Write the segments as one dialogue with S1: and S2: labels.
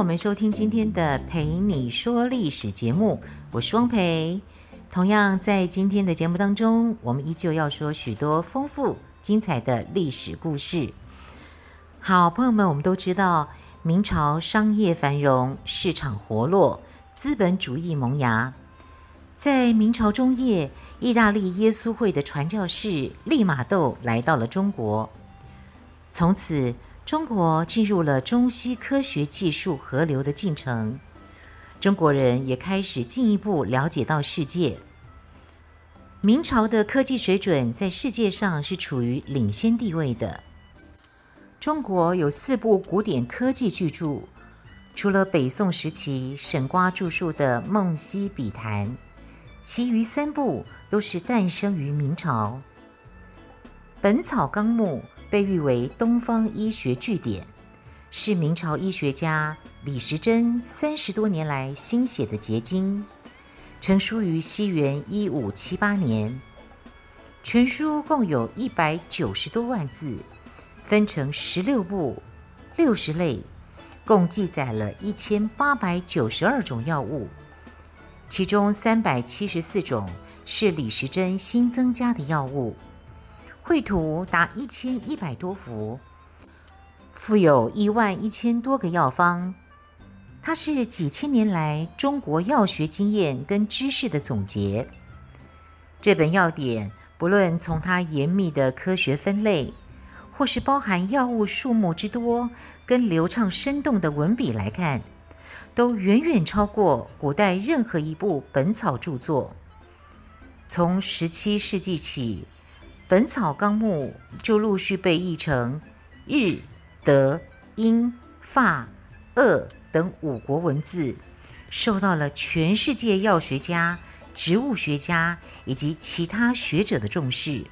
S1: 我们收听今天的《陪你说历史》节目，我是汪培。同样在今天的节目当中，我们依旧要说许多丰富精彩的历史故事。好，朋友们，我们都知道明朝商业繁荣，市场活络，资本主义萌芽。在明朝中叶，意大利耶稣会的传教士利玛窦来到了中国，从此。中国进入了中西科学技术合流的进程，中国人也开始进一步了解到世界。明朝的科技水准在世界上是处于领先地位的。中国有四部古典科技巨著，除了北宋时期沈括著述的《梦溪笔谈》，其余三部都是诞生于明朝。《本草纲目》。被誉为东方医学巨典，是明朝医学家李时珍三十多年来心血的结晶，成书于西元一五七八年。全书共有一百九十多万字，分成十六部、六十类，共记载了一千八百九十二种药物，其中三百七十四种是李时珍新增加的药物。绘图达一千一百多幅，附有一万一千多个药方。它是几千年来中国药学经验跟知识的总结。这本药典，不论从它严密的科学分类，或是包含药物数目之多跟流畅生动的文笔来看，都远远超过古代任何一部本草著作。从十七世纪起。《本草纲目》就陆续被译成日、德、英、法、俄等五国文字，受到了全世界药学家、植物学家以及其他学者的重视。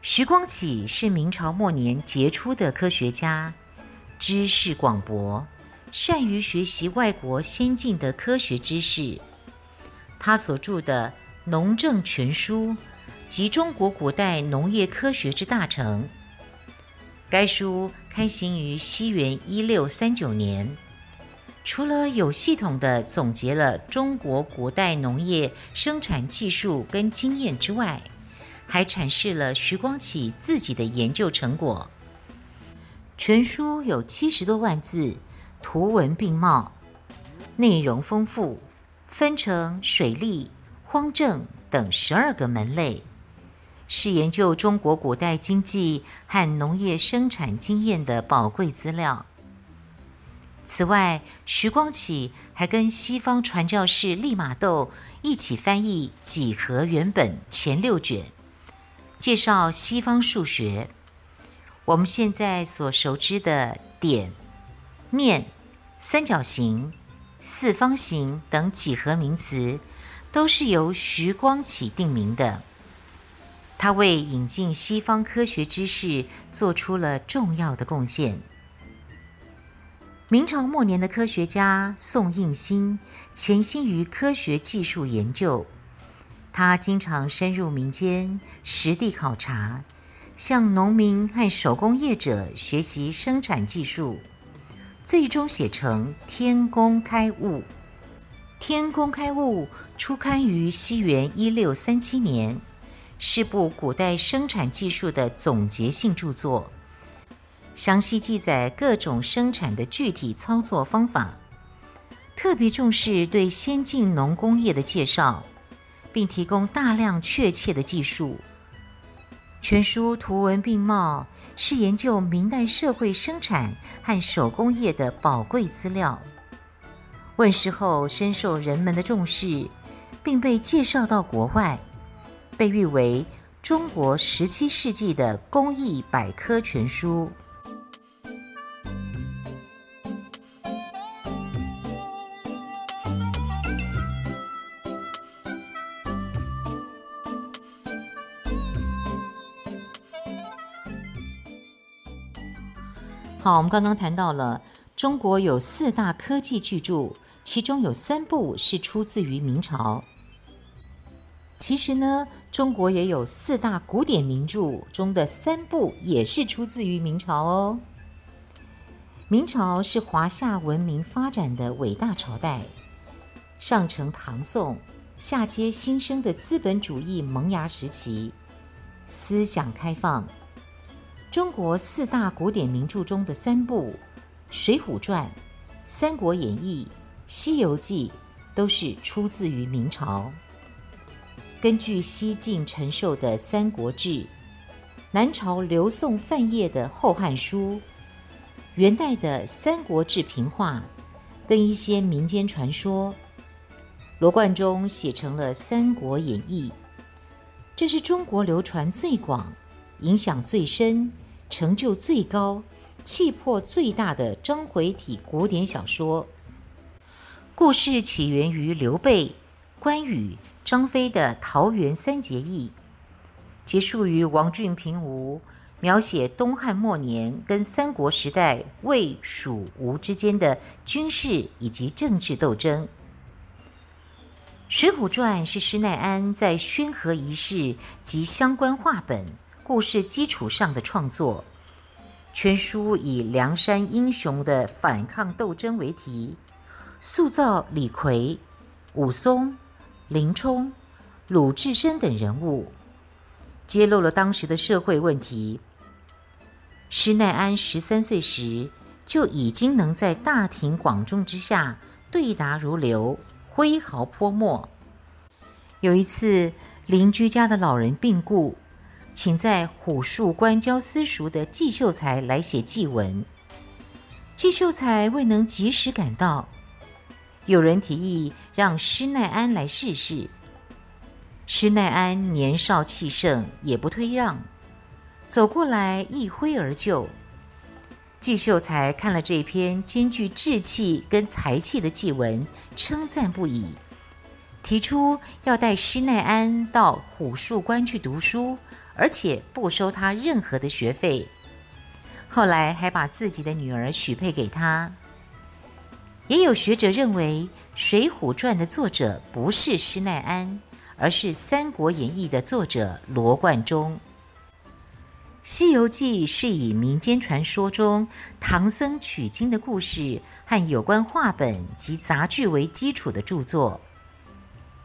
S1: 徐光启是明朝末年杰出的科学家，知识广博，善于学习外国先进的科学知识。他所著的《农政全书》。及中国古代农业科学之大成。该书刊行于西元一六三九年，除了有系统地总结了中国古代农业生产技术跟经验之外，还阐释了徐光启自己的研究成果。全书有七十多万字，图文并茂，内容丰富，分成水利、荒政等十二个门类。是研究中国古代经济和农业生产经验的宝贵资料。此外，徐光启还跟西方传教士利玛窦一起翻译《几何原本》前六卷，介绍西方数学。我们现在所熟知的点、面、三角形、四方形等几何名词，都是由徐光启定名的。他为引进西方科学知识做出了重要的贡献。明朝末年的科学家宋应星潜心于科学技术研究，他经常深入民间实地考察，向农民和手工业者学习生产技术，最终写成《天工开物》。《天工开物》初刊于西元一六三七年。是部古代生产技术的总结性著作，详细记载各种生产的具体操作方法，特别重视对先进农工业的介绍，并提供大量确切的技术。全书图文并茂，是研究明代社会生产和手工业的宝贵资料。问世后深受人们的重视，并被介绍到国外。被誉为中国十七世纪的工艺百科全书。好我们刚刚谈到了中国有四大科技巨著其中有三部是出自于明朝。其实呢，中国也有四大古典名著中的三部也是出自于明朝哦。明朝是华夏文明发展的伟大朝代，上承唐宋，下接新生的资本主义萌芽时期，思想开放。中国四大古典名著中的三部《水浒传》《三国演义》《西游记》都是出自于明朝。根据西晋陈寿的《三国志》，南朝刘宋范晔的《后汉书》，元代的《三国志平话》，跟一些民间传说，罗贯中写成了《三国演义》，这是中国流传最广、影响最深、成就最高、气魄最大的章回体古典小说。故事起源于刘备、关羽。张飞的桃园三结义，结束于王俊平吴，描写东汉末年跟三国时代魏、蜀、吴之间的军事以及政治斗争。《水浒传》是施耐庵在宣和仪式及相关话本故事基础上的创作，全书以梁山英雄的反抗斗争为题，塑造李逵、武松。林冲、鲁智深等人物，揭露了当时的社会问题。施耐庵十三岁时就已经能在大庭广众之下对答如流，挥毫泼墨。有一次，邻居家的老人病故，请在虎树关教私塾的季秀才来写祭文。季秀才未能及时赶到。有人提议让施耐庵来试试，施耐庵年少气盛，也不退让，走过来一挥而就。季秀才看了这篇兼具志气跟才气的祭文，称赞不已，提出要带施耐庵到虎树关去读书，而且不收他任何的学费。后来还把自己的女儿许配给他。也有学者认为，《水浒传》的作者不是施耐庵，而是《三国演义》的作者罗贯中。《西游记》是以民间传说中唐僧取经的故事和有关话本及杂剧为基础的著作。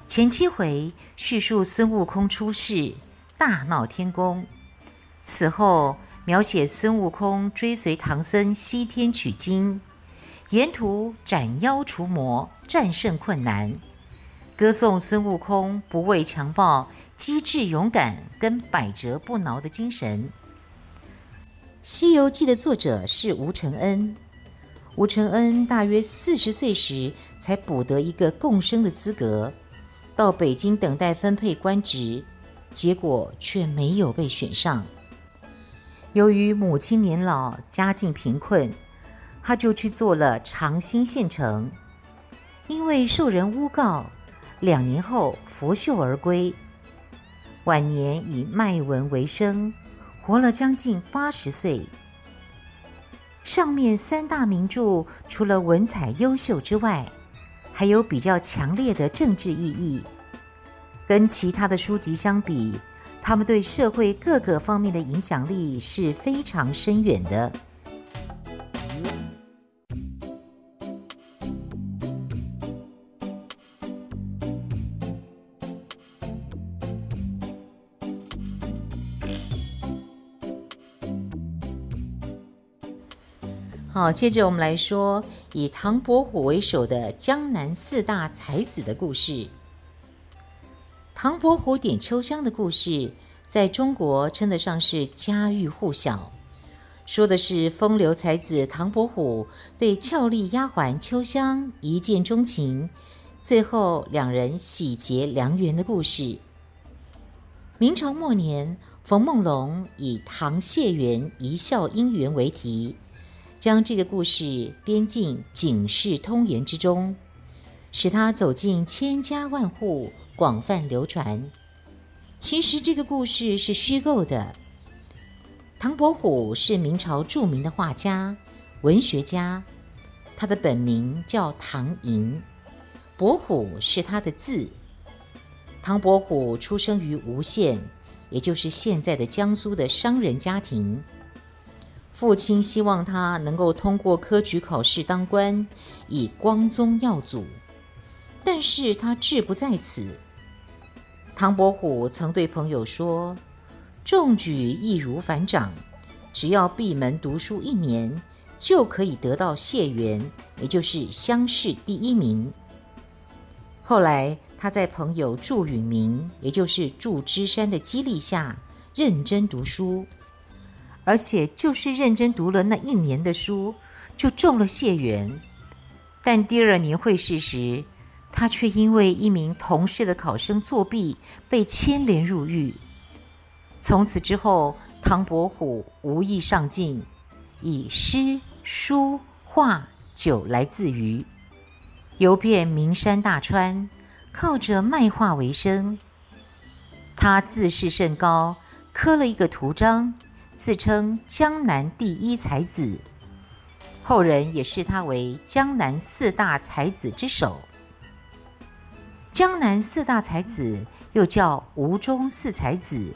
S1: 前七回叙述孙悟空出世，大闹天宫；此后描写孙悟空追随唐僧西天取经。沿途斩妖除魔，战胜困难，歌颂孙悟空不畏强暴、机智勇敢跟百折不挠的精神。《西游记》的作者是吴承恩，吴承恩大约四十岁时才补得一个贡生的资格，到北京等待分配官职，结果却没有被选上。由于母亲年老，家境贫困。他就去做了长兴县丞，因为受人诬告，两年后拂袖而归。晚年以卖文为生，活了将近八十岁。上面三大名著除了文采优秀之外，还有比较强烈的政治意义。跟其他的书籍相比，他们对社会各个方面的影响力是非常深远的。好，接着我们来说以唐伯虎为首的江南四大才子的故事。唐伯虎点秋香的故事，在中国称得上是家喻户晓，说的是风流才子唐伯虎对俏丽丫鬟秋香一见钟情，最后两人喜结良缘的故事。明朝末年，冯梦龙以唐谢元一笑姻缘为题。将这个故事编进《警世通言》之中，使它走进千家万户，广泛流传。其实这个故事是虚构的。唐伯虎是明朝著名的画家，文学家，他的本名叫唐寅，伯虎是他的字。唐伯虎出生于吴县，也就是现在的江苏的商人家庭。父亲希望他能够通过科举考试当官，以光宗耀祖。但是他志不在此。唐伯虎曾对朋友说：“中举易如反掌，只要闭门读书一年，就可以得到解元，也就是乡试第一名。”后来他在朋友祝允明，也就是祝枝山的激励下，认真读书。而且就是认真读了那一年的书，就中了解元。但第二年会试时，他却因为一名同事的考生作弊，被牵连入狱。从此之后，唐伯虎无意上进，以诗、书、画、酒来自娱，游遍名山大川，靠着卖画为生。他自视甚高，刻了一个图章。自称江南第一才子，后人也视他为江南四大才子之首。江南四大才子又叫吴中四才子，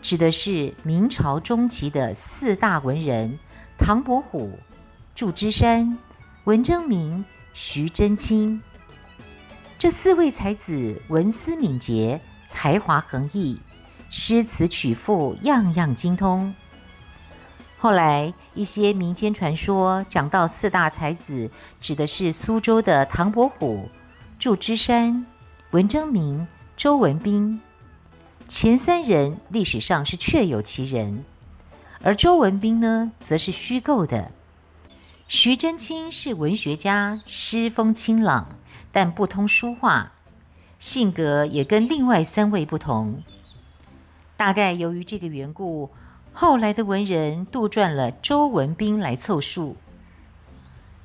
S1: 指的是明朝中期的四大文人：唐伯虎、祝枝山、文征明、徐祯卿。这四位才子文思敏捷，才华横溢，诗词曲赋样样精通。后来，一些民间传说讲到四大才子，指的是苏州的唐伯虎、祝枝山、文征明、周文彬。前三人历史上是确有其人，而周文彬呢，则是虚构的。徐祯卿是文学家，诗风清朗，但不通书画，性格也跟另外三位不同。大概由于这个缘故。后来的文人杜撰了周文彬来凑数。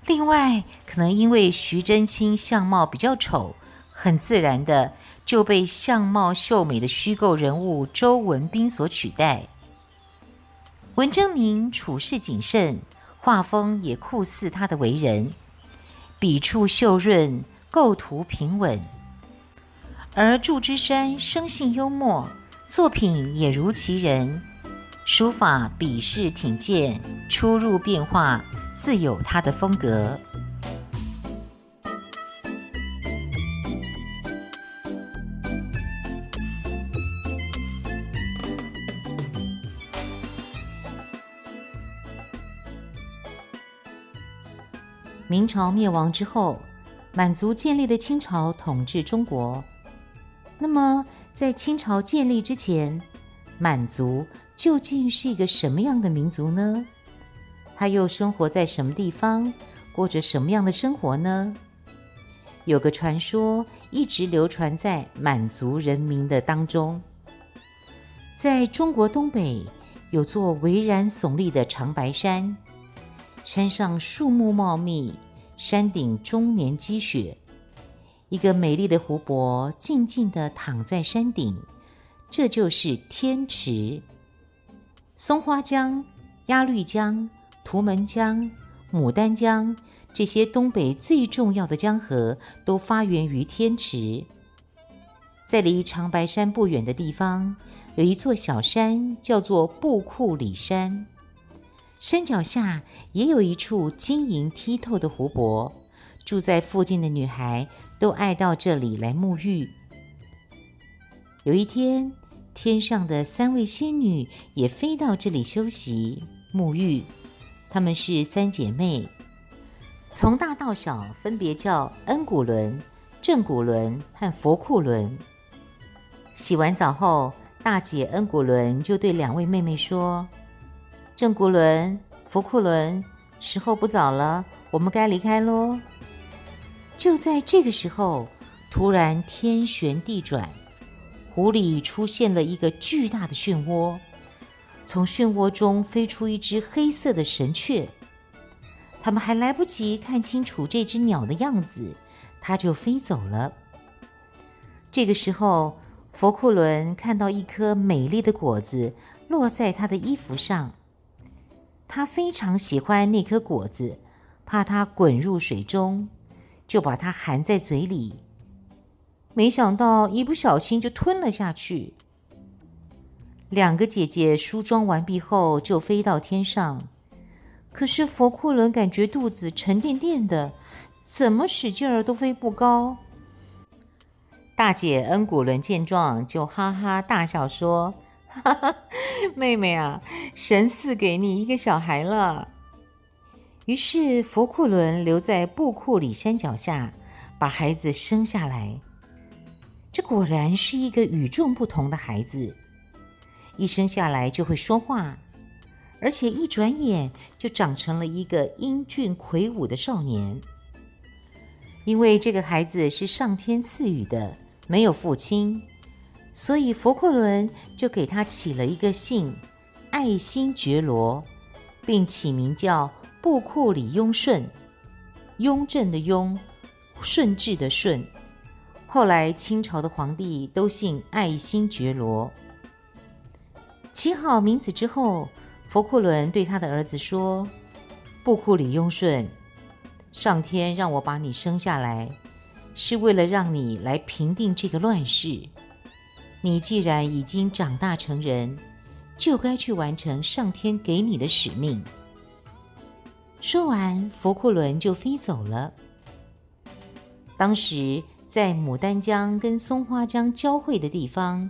S1: 另外，可能因为徐祯卿相貌比较丑，很自然的就被相貌秀美的虚构人物周文彬所取代。文征明处事谨慎，画风也酷似他的为人，笔触秀润，构图平稳。而祝枝山生性幽默，作品也如其人。书法笔势挺健，出入变化，自有他的风格。明朝灭亡之后，满族建立的清朝统治中国。那么，在清朝建立之前，满族究竟是一个什么样的民族呢？他又生活在什么地方，过着什么样的生活呢？有个传说一直流传在满族人民的当中。在中国东北有座巍然耸立的长白山，山上树木茂密，山顶终年积雪，一个美丽的湖泊静静地躺在山顶，这就是天池。松花江、鸭绿江、图们江、牡丹江，这些东北最重要的江河都发源于天池。在离长白山不远的地方，有一座小山，叫做布库里山。山脚下也有一处晶莹剔透的湖泊，住在附近的女孩都爱到这里来沐浴。有一天，天上的三位仙女也飞到这里休息沐浴，她们是三姐妹，从大到小分别叫恩古伦、正古伦和佛库伦。洗完澡后，大姐恩古伦就对两位妹妹说：“正古伦、佛库伦，时候不早了，我们该离开喽。”就在这个时候，突然天旋地转。湖里出现了一个巨大的漩涡，从漩涡中飞出一只黑色的神雀。他们还来不及看清楚这只鸟的样子，它就飞走了。这个时候，佛库伦看到一颗美丽的果子落在他的衣服上，他非常喜欢那颗果子，怕它滚入水中，就把它含在嘴里。没想到一不小心就吞了下去。两个姐姐梳妆完毕后就飞到天上，可是佛库伦感觉肚子沉甸甸的，怎么使劲儿都飞不高。大姐恩古伦见状就哈哈大笑说。哈哈，妹妹啊，神赐给你一个小孩了。于是佛库伦留在布库里山脚下，把孩子生下来。这果然是一个与众不同的孩子，一生下来就会说话，而且一转眼就长成了一个英俊魁梧的少年。因为这个孩子是上天赐予的，没有父亲。所以佛库伦就给他起了一个姓爱新觉罗，并起名叫布库里雍顺，雍正的雍，顺治的顺。后来清朝的皇帝都姓爱新觉罗。起好名字之后，佛库伦对他的儿子说：“布库里雍顺，上天让我把你生下来，是为了让你来平定这个乱世。”你既然已经长大成人，就该去完成上天给你的使命。说完，佛库伦就飞走了。当时在牡丹江跟松花江交汇的地方，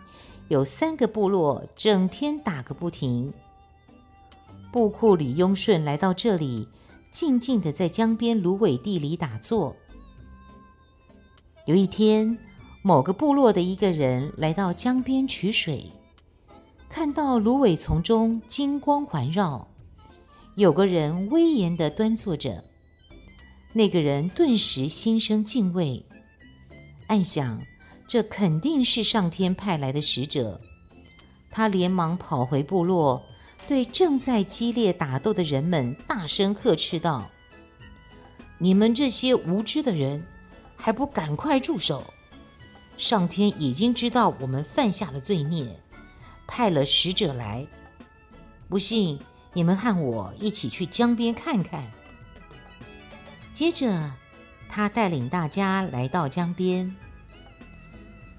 S1: 有三个部落，整天打个不停。布库里雍顺来到这里，静静地在江边芦苇地里打坐。有一天，某个部落的一个人来到江边取水，看到芦苇丛中金光环绕，有个人威严地端坐着。那个人顿时心生敬畏，暗想这肯定是上天派来的使者。他连忙跑回部落，对正在激烈打斗的人们大声呵斥道：“你们这些无知的人，还不赶快住手！”上天已经知道我们犯下的罪孽，派了使者来。不信，你们和我一起去江边看看。接着，他带领大家来到江边。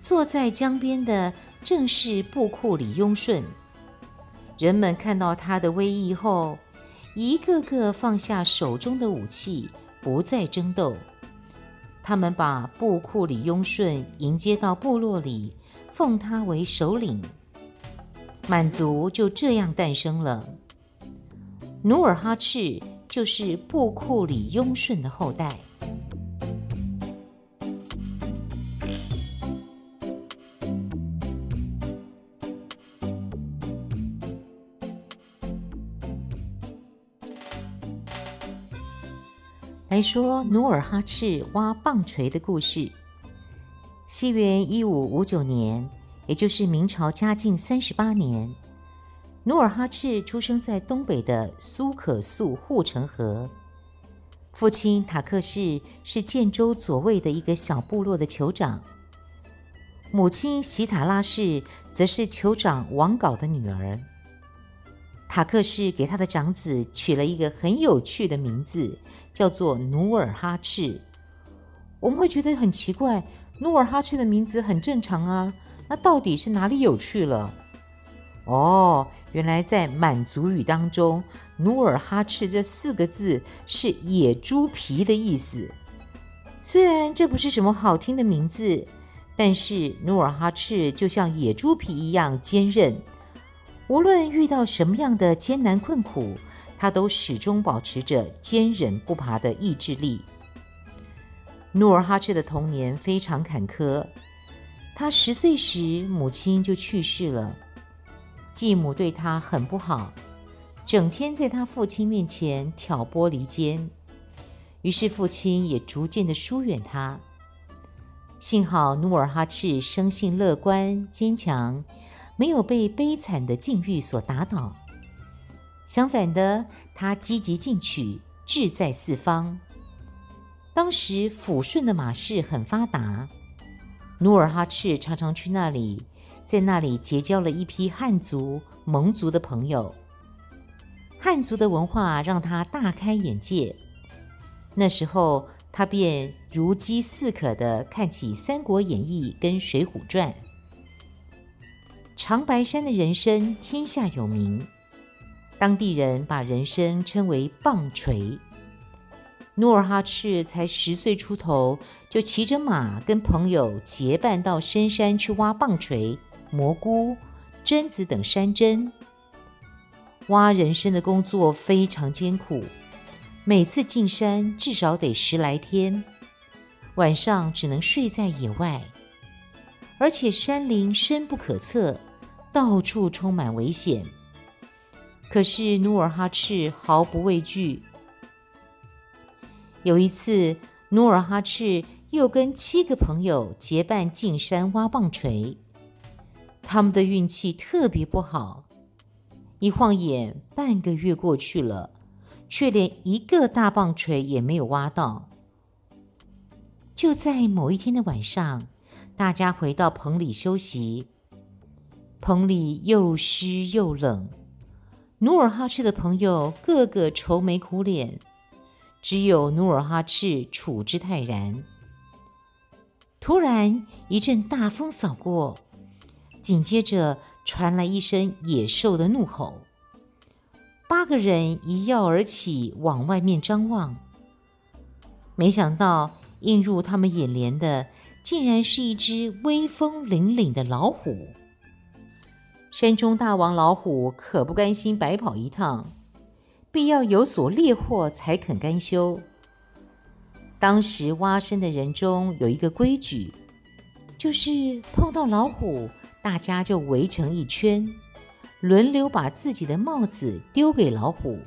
S1: 坐在江边的正是布库里雍顺。人们看到他的威仪后，一个个放下手中的武器，不再争斗。他们把布库里雍顺迎接到部落里，奉他为首领。满族就这样诞生了。努尔哈赤就是布库里雍顺的后代。来说努尔哈赤挖棒槌的故事。西元一五五九年，也就是明朝嘉靖三十八年，努尔哈赤出生在东北的苏可素护城河。父亲塔克氏是建州左卫的一个小部落的酋长，母亲喜塔拉氏则是酋长王杲的女儿。塔克氏给他的长子取了一个很有趣的名字，叫做努尔哈赤。我们会觉得很奇怪，努尔哈赤的名字很正常啊，那到底是哪里有趣了？哦，原来在满族语当中，努尔哈赤这四个字是野猪皮的意思。虽然这不是什么好听的名字，但是努尔哈赤就像野猪皮一样坚韧。无论遇到什么样的艰难困苦，他都始终保持着坚忍不拔的意志力。努尔哈赤的童年非常坎坷，他十岁时母亲就去世了，继母对他很不好，整天在他父亲面前挑拨离间，于是父亲也逐渐的疏远他。幸好努尔哈赤生性乐观坚强。没有被悲惨的境遇所打倒，相反的，他积极进取，志在四方。当时抚顺的马氏很发达，努尔哈赤常常去那里，在那里结交了一批汉族、蒙族的朋友。汉族的文化让他大开眼界。那时候，他便如饥似渴地看起《三国演义》跟《水浒传》。长白山的人参天下有名，当地人把人参称为棒槌。努尔哈赤才十岁出头，就骑着马跟朋友结伴到深山去挖棒槌、蘑菇、榛子等山珍。挖人参的工作非常艰苦。每次进山至少得十来天，晚上只能睡在野外，而且山林深不可测，到处充满危险。可是努尔哈赤毫不畏惧。有一次，努尔哈赤又跟七个朋友结伴进山挖棒槌，他们的运气特别不好，一晃眼半个月过去了。却连一个大棒槌也没有挖到。就在某一天的晚上，大家回到棚里休息，棚里又湿又冷。努尔哈赤的朋友个个愁眉苦脸，只有努尔哈赤处之泰然。突然一阵大风扫过，紧接着传来一声野兽的怒吼。八个人一跃而起，往外面张望。没想到，映入他们眼帘的，竟然是一只威风凛凛的老虎。山中大王老虎可不甘心白跑一趟，必要有所猎获才肯甘休。当时挖参的人中有一个规矩，就是碰到老虎，大家就围成一圈。轮流把自己的帽子丢给老虎，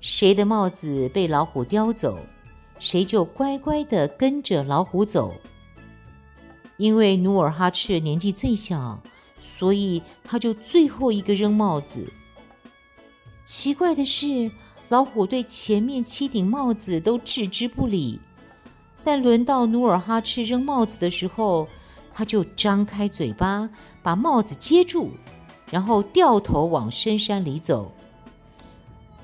S1: 谁的帽子被老虎叼走，谁就乖乖地跟着老虎走。因为努尔哈赤年纪最小，所以他就最后一个扔帽子。奇怪的是，老虎对前面七顶帽子都置之不理，但轮到努尔哈赤扔帽子的时候，他就张开嘴巴把帽子接住。然后掉头往深山里走。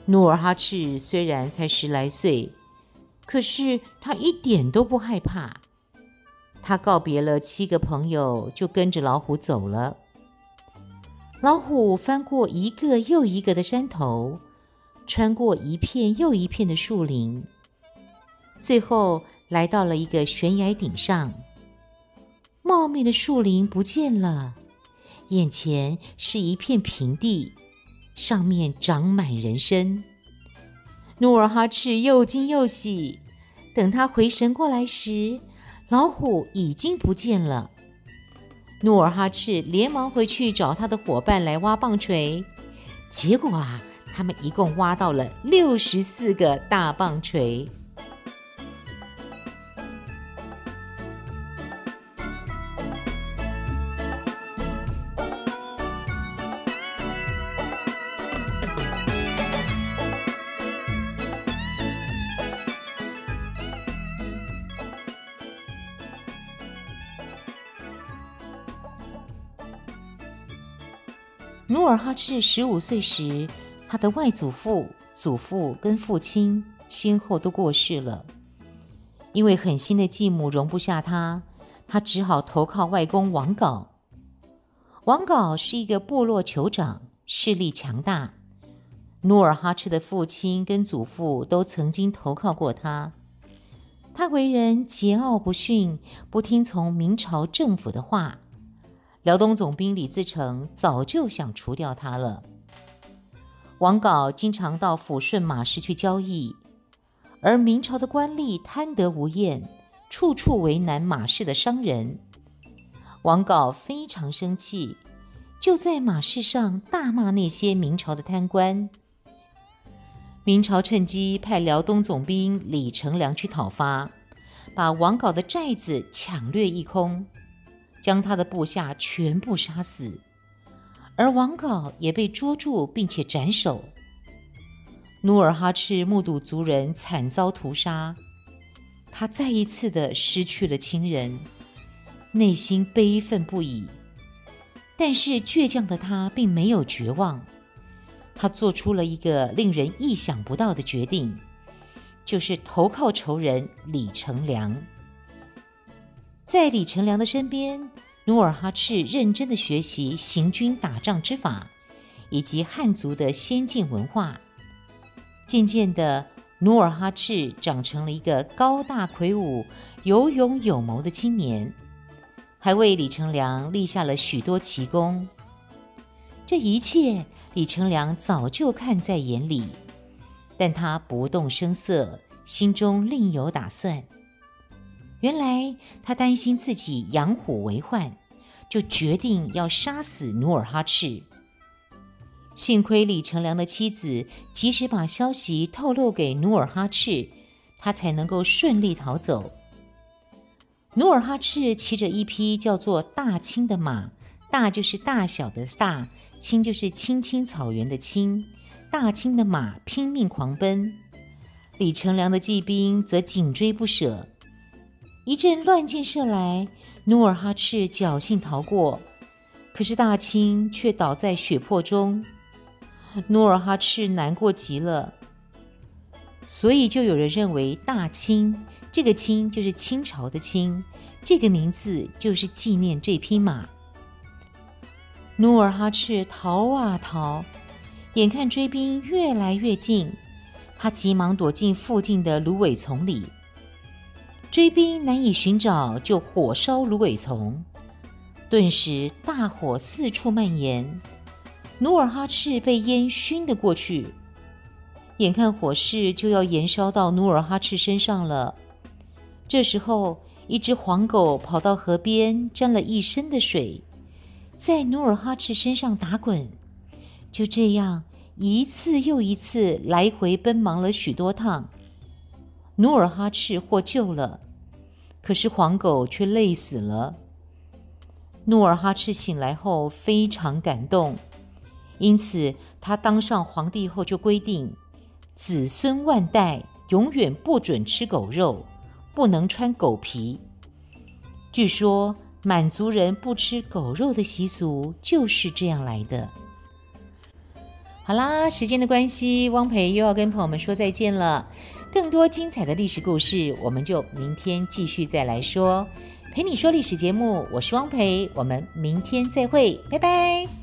S1: 努尔哈赤虽然才十来岁，可是他一点都不害怕。他告别了七个朋友，就跟着老虎走了。老虎翻过一个又一个的山头，穿过一片又一片的树林，最后来到了一个悬崖顶上。茂密的树林不见了。眼前是一片平地，上面长满人参。努尔哈赤又惊又喜。等他回神过来时，老虎已经不见了。努尔哈赤连忙回去找他的伙伴来挖棒槌，结果啊，他们一共挖到了六十四个大棒槌。努尔哈赤十五岁时，他的外祖父、祖父跟父亲先后都过世了。因为狠心的继母容不下他，他只好投靠外公王杲。王杲是一个部落酋长，势力强大。努尔哈赤的父亲跟祖父都曾经投靠过他。他为人桀骜不驯，不听从明朝政府的话。辽东总兵李自成早就想除掉他了。王杲经常到抚顺马市去交易，而明朝的官吏贪得无厌，处处为难马市的商人。王杲非常生气，就在马市上大骂那些明朝的贪官。明朝趁机派辽东总兵李成梁去讨伐，把王杲的寨子抢掠一空。将他的部下全部杀死，而王杲也被捉住，并且斩首。努尔哈赤目睹族人惨遭屠杀，他再一次的失去了亲人，内心悲愤不已。但是倔强的他并没有绝望，他做出了一个令人意想不到的决定，就是投靠仇人李成梁。在李成梁的身边，努尔哈赤认真的学习行军打仗之法，以及汉族的先进文化。渐渐的，努尔哈赤长成了一个高大魁梧、有勇有谋的青年，还为李成梁立下了许多奇功。这一切，李成梁早就看在眼里，但他不动声色，心中另有打算。原来他担心自己养虎为患，就决定要杀死努尔哈赤。幸亏李成梁的妻子及时把消息透露给努尔哈赤，他才能够顺利逃走。努尔哈赤骑着一匹叫做大青的马，大就是大小的大，青就是青青草原的青，大青的马拼命狂奔，李成梁的骑兵则紧追不舍。一阵乱箭射来，努尔哈赤侥幸逃过，可是大清却倒在血泊中。努尔哈赤难过极了，所以就有人认为大清这个清就是清朝的清，这个名字就是纪念这匹马。努尔哈赤逃啊逃，眼看追兵越来越近，他急忙躲进附近的芦苇丛里。追兵难以寻找，就火烧芦苇丛，顿时大火四处蔓延。努尔哈赤被烟熏得过去，眼看火势就要延烧到努尔哈赤身上了。这时候，一只黄狗跑到河边，沾了一身的水，在努尔哈赤身上打滚。就这样，一次又一次来回奔忙了许多趟，努尔哈赤获救了，可是黄狗却累死了。努尔哈赤醒来后非常感动。因此，他当上皇帝后就规定，子孙万代永远不准吃狗肉，不能穿狗皮。据说，满族人不吃狗肉的习俗就是这样来的。好啦，时间的关系，汪培又要跟朋友们说再见了。更多精彩的历史故事，我们就明天继续再来说。陪你说历史节目，我是汪培，我们明天再会，拜拜。